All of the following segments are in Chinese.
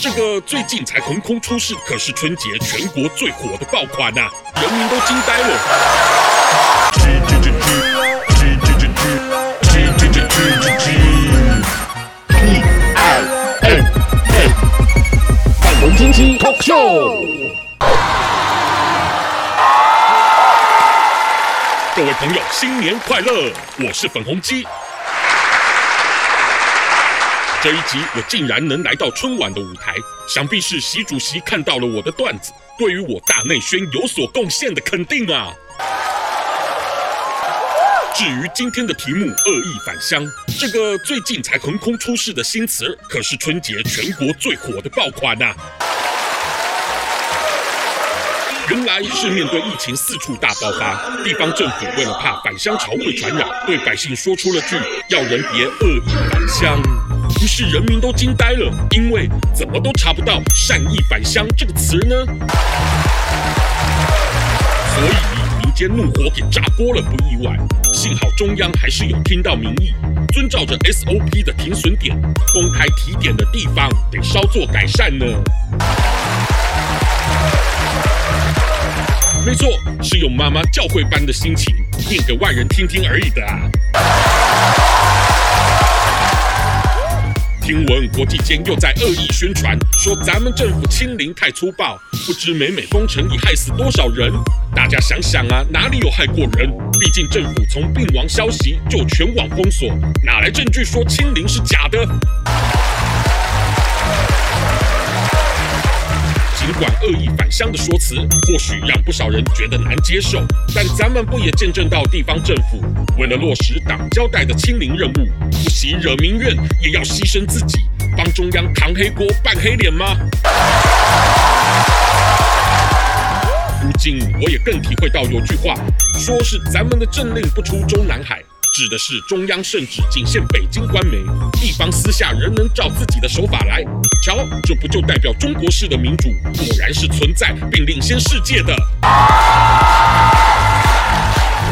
这个最近才横空出世，可是春节全国最火的爆款呐、啊，人民都惊呆了。粉红惊奇 Talk Show。各位朋友，新年快乐！我是粉红鸡。这一集我竟然能来到春晚的舞台，想必是习主席看到了我的段子，对于我大内宣有所贡献的肯定啊。至于今天的题目“恶意返乡”，这个最近才横空出世的新词，可是春节全国最火的爆款呐、啊。原来是面对疫情四处大爆发，地方政府为了怕返乡潮会传染，对百姓说出了句“要人别恶意返乡”。于是人民都惊呆了，因为怎么都查不到“善意返乡”这个词呢？所以民间怒火给炸锅了，不意外。幸好中央还是有听到民意，遵照着 SOP 的停损点，公开提点的地方得稍作改善呢。没错，是用妈妈教诲般的心情念给外人听听而已的啊。听闻国际间又在恶意宣传，说咱们政府清零太粗暴，不知美美封城已害死多少人。大家想想啊，哪里有害过人？毕竟政府从病亡消息就全网封锁，哪来证据说清零是假的？管恶意返乡的说辞或许让不少人觉得难接受，但咱们不也见证到地方政府为了落实党交代的清零任务，不惜惹民怨，也要牺牲自己，帮中央扛黑锅、扮黑脸吗？如今我也更体会到有句话，说是咱们的政令不出中南海。指的是中央圣旨仅限北京官媒，地方私下仍能照自己的手法来。瞧，这不就代表中国式的民主果然是存在并领先世界的？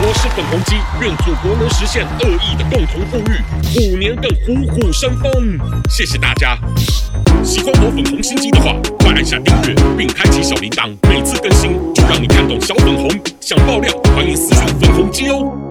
我是粉红鸡，愿祖国能实现恶意的共同富裕，虎年更虎虎生风。谢谢大家。喜欢我粉红心机的话，快按下订阅并开启小铃铛，每次更新就让你看懂小粉红。想爆料，欢迎私信粉红鸡哦。